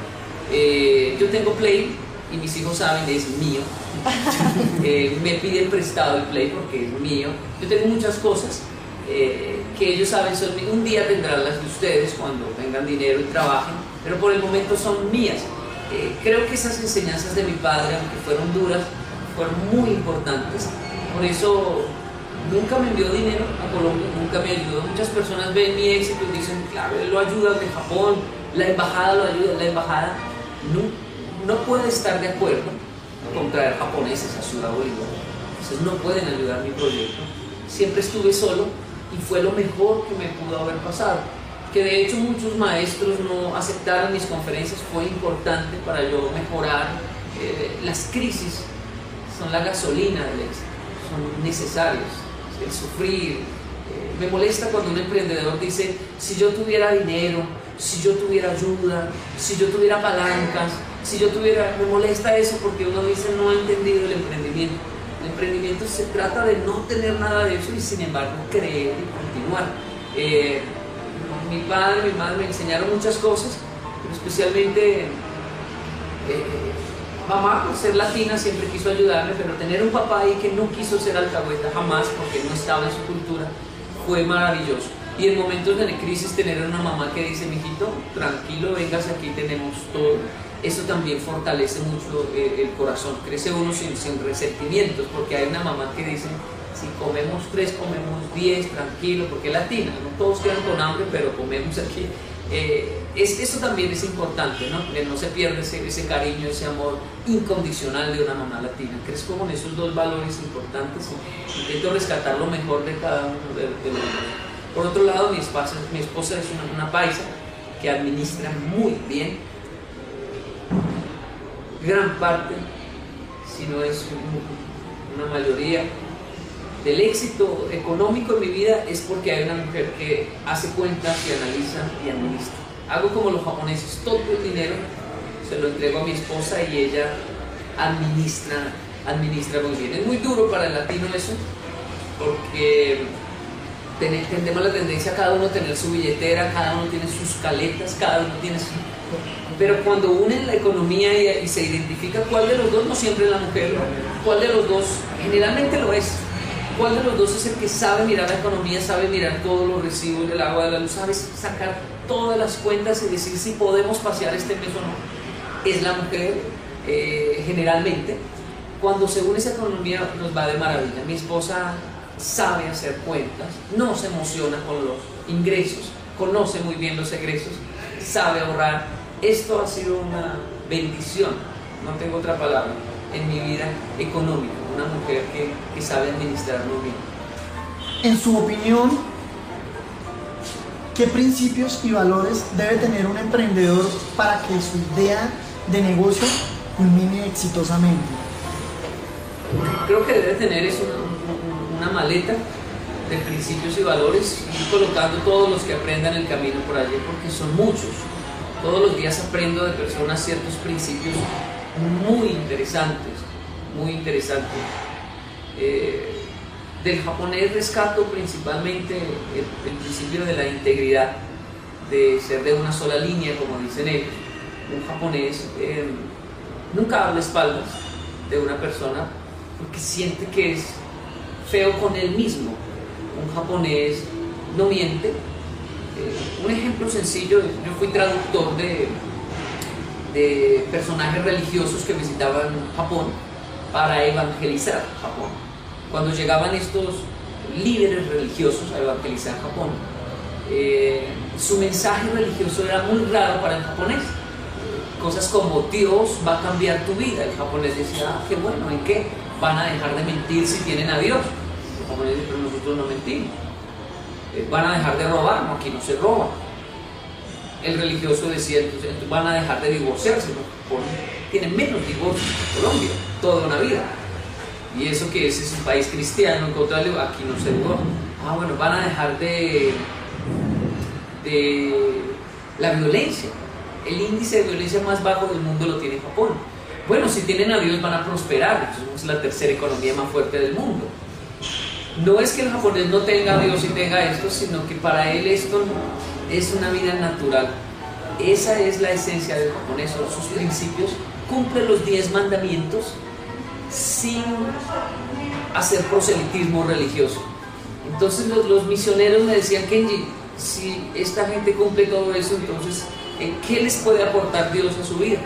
Eh, yo tengo Play y mis hijos saben es mío. Eh, me piden prestado el Play porque es mío. Yo tengo muchas cosas eh, que ellos saben son mías. Un día tendrán las de ustedes cuando tengan dinero y trabajen, pero por el momento son mías. Eh, creo que esas enseñanzas de mi padre, aunque fueron duras, fueron muy importantes. Por eso nunca me envió dinero a Colombia, nunca me ayudó. Muchas personas ven mi éxito y dicen, claro, lo ayuda de Japón, la embajada lo ayuda, la embajada no, no puede estar de acuerdo con traer japoneses a Ciudad Bolívar. Entonces no pueden ayudar mi proyecto. Siempre estuve solo y fue lo mejor que me pudo haber pasado. Que de hecho muchos maestros no aceptaron mis conferencias, fue importante para yo mejorar. Eh, las crisis son la gasolina del éxito, son necesarios. El sufrir. eh, me molesta cuando un emprendedor dice, si yo tuviera dinero, si yo tuviera ayuda, si yo tuviera palancas, si yo tuviera... Me molesta eso porque uno dice, no ha entendido el emprendimiento. El emprendimiento se trata de no tener nada de eso y sin embargo creer y continuar. Eh, mi padre, mi madre me enseñaron muchas cosas, pero especialmente eh, mamá, por ser latina, siempre quiso ayudarme, pero tener un papá ahí que no quiso ser alcahueta jamás porque no estaba en su cultura, fue maravilloso. Y en momentos de crisis tener una mamá que dice, mijito, tranquilo, vengas aquí, tenemos todo. Eso también fortalece mucho eh, el corazón. Crece uno sin, sin resentimientos, porque hay una mamá que dice, si comemos tres, comemos diez, tranquilo, porque es latina, no todos quedan con hambre, pero comemos aquí. Eh, es, eso también es importante, ¿no? Que no se pierde ese, ese cariño, ese amor incondicional de una mamá latina. Crezco con esos dos valores importantes intento rescatar lo mejor de cada uno de, los dos. Por otro lado, mi esposa, mi esposa es una, una paisa que administra muy bien gran parte, si no es un- una mayoría, del éxito económico en mi vida es porque hay una mujer que hace cuentas y analiza y administra. Hago como los japoneses, todo el dinero se lo entrego a mi esposa y ella administra, administra muy bien. Es muy duro para el latino eso, porque ten- tendemos la tendencia a cada uno tener su billetera, cada uno tiene sus caletas, cada uno tiene su... Pero cuando unen la economía y se identifica cuál de los dos, no siempre es la mujer, cuál de los dos, generalmente lo es, cuál de los dos es el que sabe mirar la economía, sabe mirar todos los recibos del agua, de la luz, sabe sacar todas las cuentas y decir si podemos pasear este mes o no, es la mujer eh, generalmente. cuando según esa economía nos va de maravilla. Mi esposa sabe hacer cuentas, no se emociona con los ingresos, conoce muy bien los egresos, sabe ahorrar. Esto ha sido una bendición, no tengo otra palabra, en mi vida económica. Una mujer que, que sabe administrar muy bien. En su opinión, ¿qué principios y valores debe tener un emprendedor para que su idea de negocio culmine exitosamente? Creo que debe tener es una, una maleta de principios y valores y colocando todos los que aprendan el camino por allí, porque son muchos. Todos los días aprendo de personas ciertos principios muy interesantes, muy interesantes. Eh, del japonés rescato principalmente el, el, principio de la integridad, de ser de una sola línea, como dicen ellos. Un japonés eh, nunca habla espaldas de una persona porque siente que es feo con él mismo. Un japonés no miente. Eh, un ejemplo sencillo, yo fui traductor de, de personajes religiosos que visitaban Japón para evangelizar Japón. Cuando llegaban estos líderes religiosos a evangelizar Japón, eh, su mensaje religioso era muy raro para el japonés. Cosas como Dios va a cambiar tu vida. El japonés decía, ah, qué bueno, ¿en qué? Van a dejar de mentir si tienen a Dios. Japonés dice, pero nosotros no mentimos. Eh, van a dejar de robar, no, aquí no se roba. El religioso decía, entonces, van a dejar de divorciarse. ¿no? tienen menos divorcios en Colombia, toda una vida. Y eso que ese es un país cristiano, en contra de aquí no se divorcia. Ah, bueno, van a dejar de, de la violencia. El índice de violencia más bajo del mundo lo tiene Japón. Bueno, si tienen a Dios van a prosperar, somos la tercera economía más fuerte del mundo. No es que el japonés no tenga a Dios y tenga esto, sino que para él esto es una vida natural. Esa es la esencia del japonés, son sus principios. Cumple los diez mandamientos sin hacer proselitismo religioso. Entonces los, misioneros me decían, Kenji, si esta gente cumple todo eso, entonces, ¿en qué les puede aportar Dios a su vida?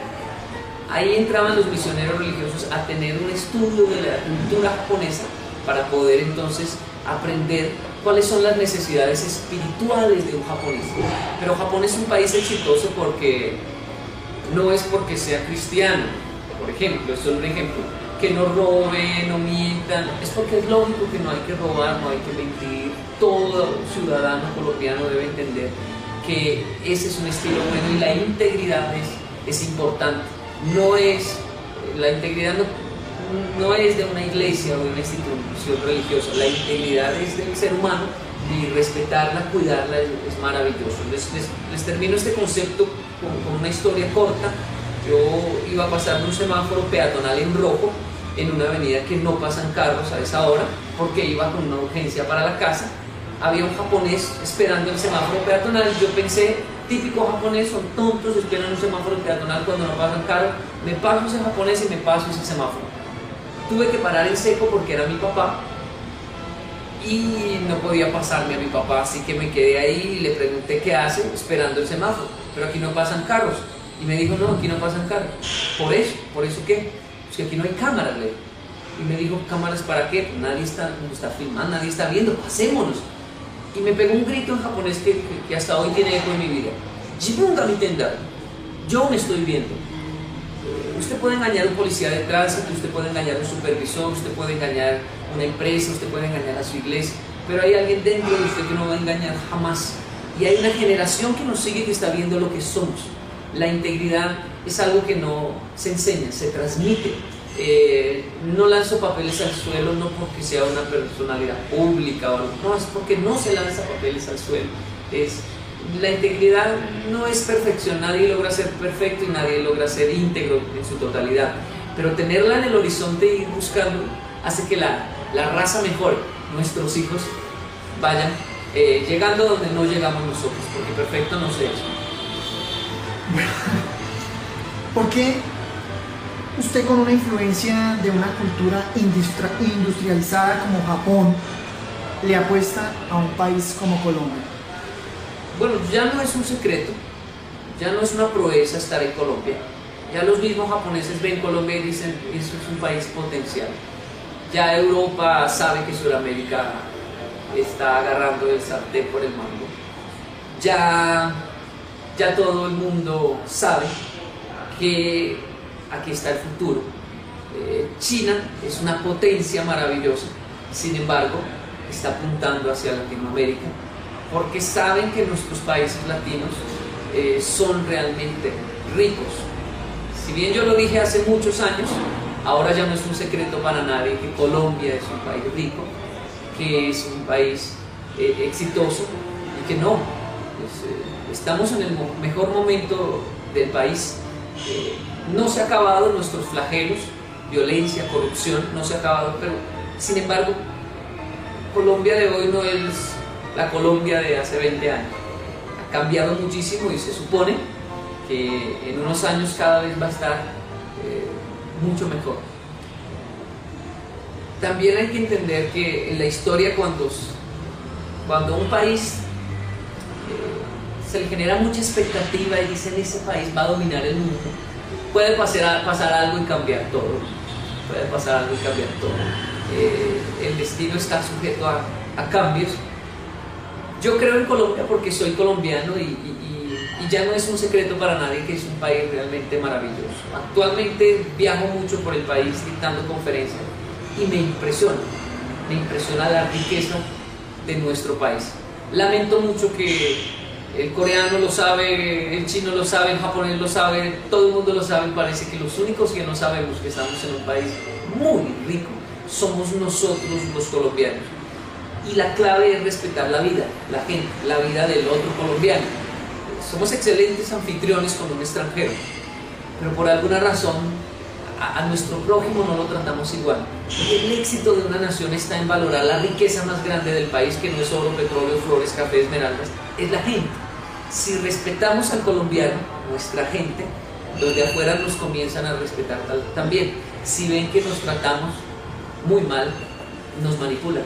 Ahí entraban los misioneros religiosos a tener un estudio de la cultura japonesa para poder entonces aprender cuáles son las necesidades espirituales de un japonés. Pero Japón es un país exitoso porque no es porque sea cristiano, por ejemplo, esto es un ejemplo, que no roben, no mientan, es porque es lógico que no hay que robar, no hay que mentir, todo ciudadano colombiano debe entender que ese es un estilo bueno y la integridad es, es importante, no es, la integridad no, no es de una iglesia o de una institución religiosa, la integridad es del ser humano y respetarla, cuidarla es, maravilloso. Les, les, les, termino este concepto con, con, una historia corta. Yo iba a pasar un semáforo peatonal en rojo en una avenida que no pasan carros a esa hora porque iba con una urgencia para la casa. Había un japonés esperando el semáforo peatonal yo pensé, típico japonés, son tontos, esperan un semáforo peatonal cuando no pasan carros. Me paso ese japonés y me paso ese semáforo tuve que parar en seco porque era mi papá y no podía pasarme a mi papá, así que me quedé ahí y le pregunté qué hace esperando el semáforo, pero aquí no pasan carros. Y me dijo, no, aquí no pasan carros. ¿Por eso? ¿Por eso qué? Que aquí no hay cámaras, le Y me dijo, ¿cámaras para qué? Pues nadie está, está filmando, nadie está viendo, pasémonos. Y me pegó un grito en japonés que, que, que hasta hoy tiene eco en mi vida. Jibunga mi tenda. Yo me estoy viendo. Usted puede engañar a un policía de tránsito, usted puede engañar a un supervisor, usted puede engañar a una empresa, usted puede engañar a su iglesia, pero hay alguien dentro de usted que no va a engañar jamás. Y hay una generación que nos sigue que está viendo lo que somos. La integridad es algo que no se enseña, se transmite. Eh, no lanzo papeles al suelo no porque sea una personalidad pública o algo, no, es porque no se lanza papeles al suelo. Es, la integridad no es perfección, nadie logra ser perfecto y nadie logra ser íntegro en su totalidad, pero tenerla en el horizonte y ir buscando hace que la, la raza mejore, nuestros hijos vayan eh, llegando donde no llegamos nosotros, porque perfecto no se es. ¿Por qué usted con una influencia de una cultura industrializada como Japón le apuesta a un país como Colombia? Bueno, ya no es un secreto, ya no es una proeza estar en Colombia. Ya los mismos japoneses ven Colombia y dicen, eso es un país potencial. Ya Europa sabe que Sudamérica está agarrando el sartén por el mango. Ya, ya todo el mundo sabe que aquí está el futuro. Eh, China es una potencia maravillosa, sin embargo, está apuntando hacia Latinoamérica porque saben que nuestros países latinos eh, son realmente ricos. Si bien yo lo dije hace muchos años, ahora ya no es un secreto para nadie que Colombia es un país rico, que es un país eh, exitoso y que no, estamos en el mejor momento del país. no se ha acabado nuestros flagelos, violencia, corrupción, no se ha acabado, pero sin embargo, Colombia de hoy no es la Colombia de hace 20 años. Ha cambiado muchísimo y se supone que en unos años cada vez va a estar eh, mucho mejor. También hay que entender que en la historia cuando, cuando un país eh, se le genera mucha expectativa y dicen ese país va a dominar el mundo, puede pasar, pasar algo y cambiar todo. Puede pasar algo y cambiar todo. Eh, el destino está sujeto a, cambios. Yo creo en Colombia porque soy colombiano y, y, y, ya no es un secreto para nadie que es un país realmente maravilloso. Actualmente viajo mucho por el país dictando conferencias y me impresiona, me impresiona la riqueza de nuestro país. Lamento mucho que el coreano lo sabe, el chino lo sabe, el japonés lo sabe, todo el mundo lo sabe. Parece que los únicos que no sabemos que estamos en un país muy rico somos nosotros los colombianos. Y la clave es respetar la vida, la gente, la vida del otro colombiano. Somos excelentes anfitriones con un extranjero, pero por alguna razón a, nuestro prójimo no lo tratamos igual. El éxito de una nación está en valorar la riqueza más grande del país, que no es oro, petróleo, flores, café, esmeraldas, es la gente si respetamos al colombiano, nuestra gente, los de afuera nos comienzan a respetar también. Si ven que nos tratamos muy mal, nos manipulan.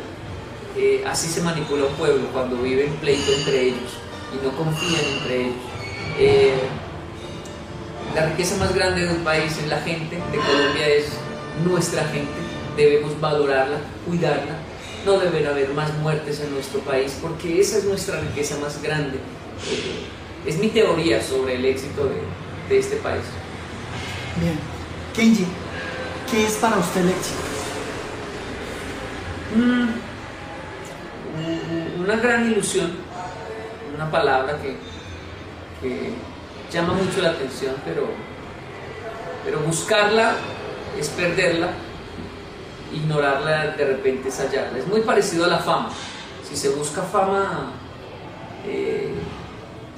Eh, así se manipula un pueblo cuando vive en pleito entre ellos y no confían entre ellos. Eh, la riqueza más grande de un país es la gente, de Colombia es nuestra gente, debemos valorarla, cuidarla. No deben haber más muertes en nuestro país porque esa es nuestra riqueza más grande es mi teoría sobre el éxito de, de, este país. Bien. Kenji, ¿qué es para usted el éxito? Mm, una gran ilusión, una palabra que, que llama mucho la atención, pero, pero buscarla es perderla, ignorarla de repente es hallarla. Es muy parecido a la fama. Si se busca fama,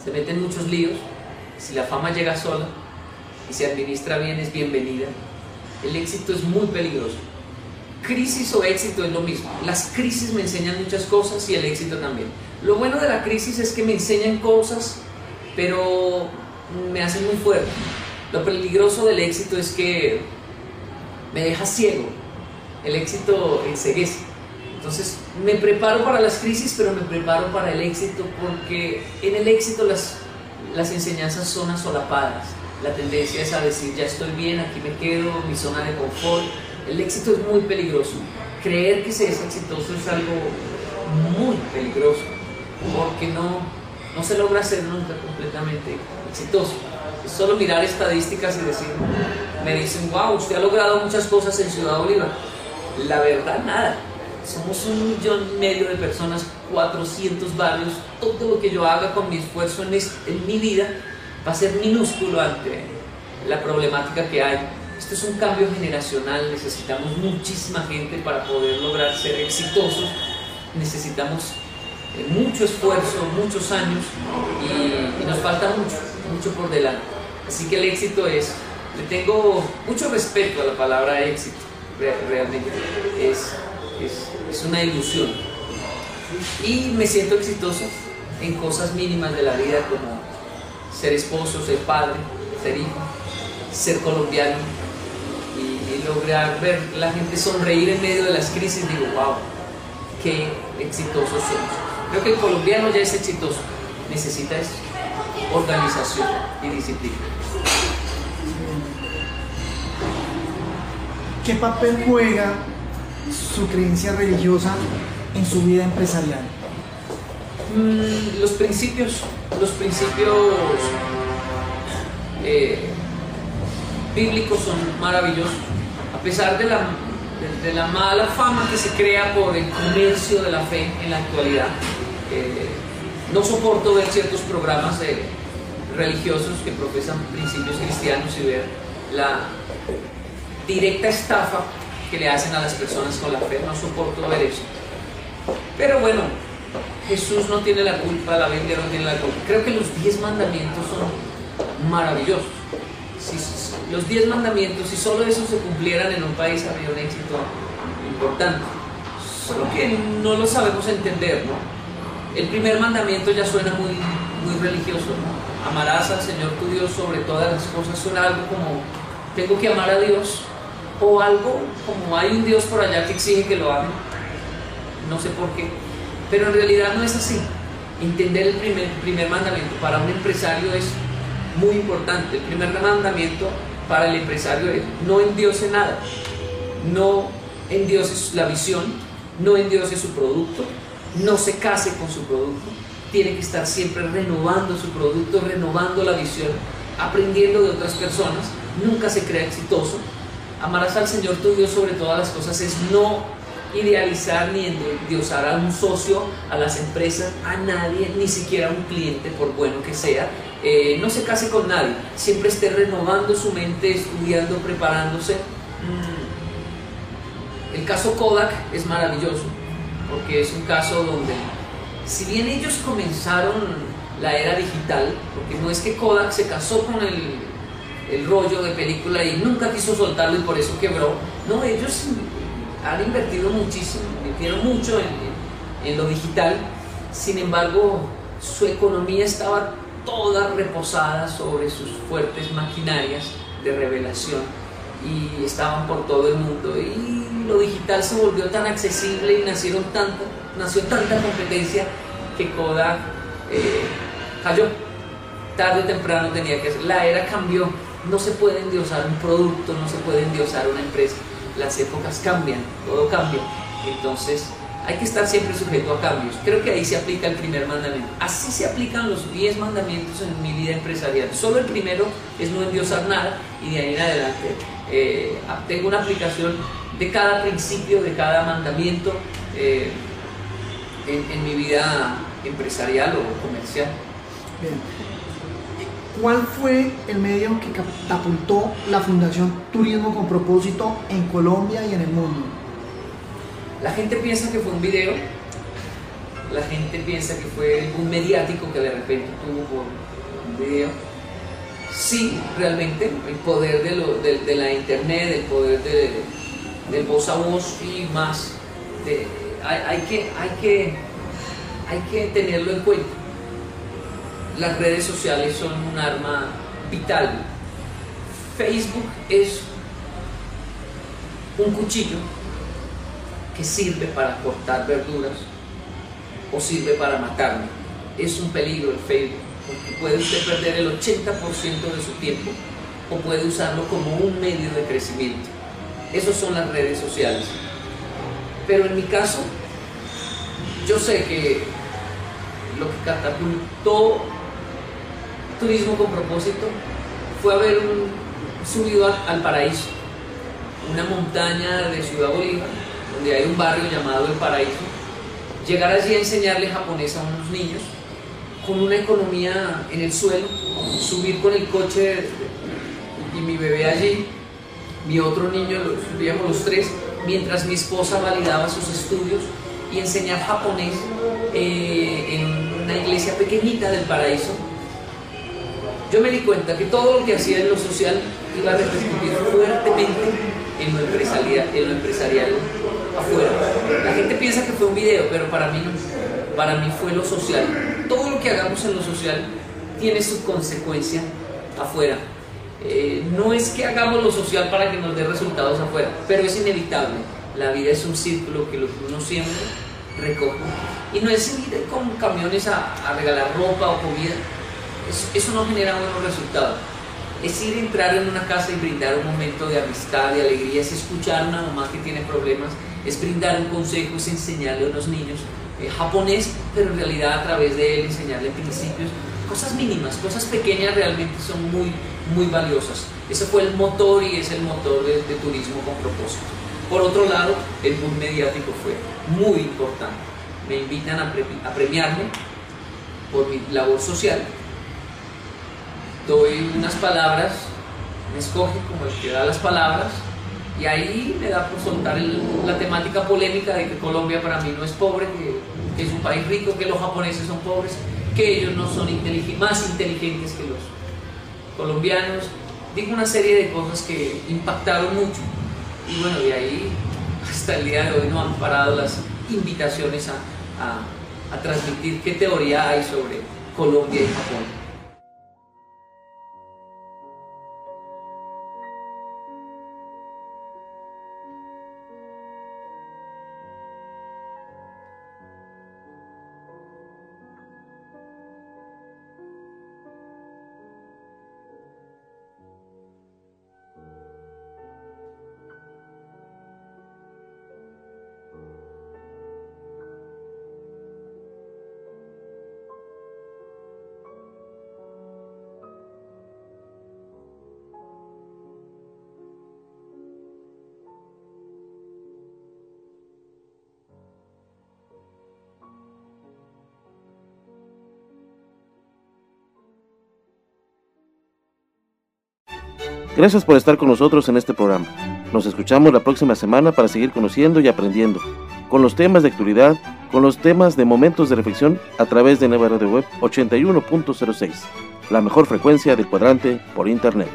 se meten muchos líos. Si la fama llega sola y se administra bien, es bienvenida. El éxito es muy peligroso. Crisis o éxito es lo mismo. Las crisis me enseñan muchas cosas y el éxito también. Lo bueno de la crisis es que me enseñan cosas, pero me hacen muy fuerte. Lo peligroso del éxito es que me deja ciego. El éxito enseguece. Entonces me preparo para las crisis, pero me preparo para el éxito porque en el éxito las, las enseñanzas son asolapadas. La tendencia es a decir, ya estoy bien, aquí me quedo, mi zona de confort. El éxito es muy peligroso. Creer que se es exitoso es algo muy peligroso porque no, no se logra ser nunca completamente exitoso. Es solo mirar estadísticas y decir, me dicen, wow, usted ha logrado muchas cosas en Ciudad Bolívar. La verdad, nada somos un millón y medio de personas, 400 barrios, todo lo que yo haga con mi esfuerzo en, mi vida va a ser minúsculo ante la problemática que hay. Esto es un cambio generacional, necesitamos muchísima gente para poder lograr ser exitosos, necesitamos eh, mucho esfuerzo, muchos años y, y, nos falta mucho, mucho por delante. Así que el éxito es, le tengo mucho respeto a la palabra éxito, realmente es es, una ilusión. Y me siento exitoso en cosas mínimas de la vida como ser esposo, ser padre, ser hijo, ser colombiano y, lograr ver la gente sonreír en medio de las crisis. Digo, wow, qué exitosos somos. Creo que el colombiano ya es exitoso, necesita eso, organización y disciplina. ¿qué papel juega su creencia religiosa en su vida empresarial? Mm, los principios, los principios eh, bíblicos son maravillosos. A pesar de la, de, la mala fama que se crea por el comercio de la fe en la actualidad, eh, no soporto ver ciertos programas religiosos que profesan principios cristianos y ver la directa estafa que le hacen a las personas con la fe. No soporto ver eso. Pero bueno, Jesús no tiene la culpa, la Biblia no tiene la culpa. Creo que los diez mandamientos son maravillosos. Si, los diez mandamientos, si solo esos se cumplieran en un país, habría un éxito importante. Solo que no lo sabemos entender, ¿no? El primer mandamiento ya suena muy, muy religioso. Amarás al Señor tu Dios sobre todas las cosas. Suena algo como, tengo que amar a Dios. O algo como hay un Dios por allá que exige que lo ame. No sé por qué. Pero en realidad no es así. Entender el primer, primer mandamiento para un empresario es muy importante. El primer mandamiento para el empresario es no endiose nada. No endioses la visión, no endiose su producto, no se case con su producto. Tiene que estar siempre renovando su producto, renovando la visión, aprendiendo de otras personas. Nunca se crea exitoso. Amarás al Señor tu Dios sobre todas las cosas es no idealizar ni endiosar a un socio, a las empresas, a nadie, ni siquiera a un cliente, por bueno que sea. Eh, no se case con nadie, siempre esté renovando su mente, estudiando, preparándose. Mm. El caso Kodak es maravilloso, porque es un caso donde, si bien ellos comenzaron la era digital, porque no es que Kodak se casó con el, el rollo de película y nunca quiso soltarlo y por eso quebró, no, ellos han invertido muchísimo, invirtieron mucho en, en lo digital, sin embargo, su economía estaba toda reposada sobre sus fuertes maquinarias de revelación y estaban por todo el mundo y lo digital se volvió tan accesible y nacieron nació tanta competencia que Kodak eh, cayó. Tarde o temprano tenía que hacer. La era cambió. No se puede endiosar un producto, no se puede endiosar una empresa. Las épocas cambian, todo cambia. Entonces hay que estar siempre sujeto a cambios. Creo que ahí se aplica el primer mandamiento. Así se aplican los 10 mandamientos en mi vida empresarial. Solo el primero es no endiosar nada y de ahí en adelante eh, tengo una aplicación de cada principio, de cada mandamiento eh, en, en mi vida empresarial o comercial. Bien. ¿Cuál fue el medio que catapultó la Fundación Turismo con Propósito en Colombia y en el mundo? La gente piensa que fue un video, la gente piensa que fue un mediático que de repente tuvo un video. Sí, realmente, el poder de, la internet, el poder de, voz a voz y más, hay que, hay, que, hay que tenerlo en cuenta. Las redes sociales son un arma vital. Facebook es un cuchillo que sirve para cortar verduras o sirve para matarme. Es un peligro el Facebook, porque puede usted perder el 80% de su tiempo o puede usarlo como un medio de crecimiento. Esas son las redes sociales. Pero en mi caso, yo sé que lo que catapultó turismo con propósito fue haber un- subido a- al paraíso, una montaña de Ciudad Bolívar, donde hay un barrio llamado El Paraíso, llegar allí a enseñarle japonés a unos niños con una economía en el suelo, subir con el coche y mi bebé allí, mi otro niño, subíamos los tres, mientras mi esposa validaba sus estudios y enseñar japonés eh, en una iglesia pequeñita del paraíso. Yo me di cuenta que todo lo que hacía en lo social iba a repercutir fuertemente en lo empresarial, en lo empresarial afuera. La gente piensa que fue un video, pero para mí no. Para mí fue lo social. Todo lo que hagamos en lo social tiene su consecuencia afuera. Eh, no es que hagamos lo social para que nos dé resultados afuera, pero es inevitable. La vida es un círculo que uno siempre recoge. Y no es ir con camiones a regalar ropa o comida. Eso, no genera buenos resultados. es ir a entrar en una casa y brindar un momento de amistad, de alegría, es escuchar a una mamá que tiene problemas, es brindar un consejo, es enseñarle a unos niños eh, japonés, pero en realidad a través de él enseñarle principios, cosas mínimas, cosas pequeñas realmente son muy, muy valiosas. Ese fue el motor y es el motor de, de turismo con propósito. Por otro lado, el boom mediático fue muy importante. Me invitan a, pre a premiarme por mi labor social. Doy unas palabras, me escoge como el que da las palabras, y ahí me da por soltar la temática polémica de que Colombia para mí no es pobre, que, es un país rico, que los japoneses son pobres, que ellos no son inteligentes, más inteligentes que los colombianos. Digo una serie de cosas que impactaron mucho. Y bueno, de ahí hasta el día de hoy no han parado las invitaciones a, a transmitir qué teoría hay sobre Colombia y Japón. Gracias por estar con nosotros en este programa. Nos escuchamos la próxima semana para seguir conociendo y aprendiendo con los temas de actualidad, con los temas de momentos de reflexión a través de Nueva Radio Web 81.06, la mejor frecuencia del cuadrante por Internet.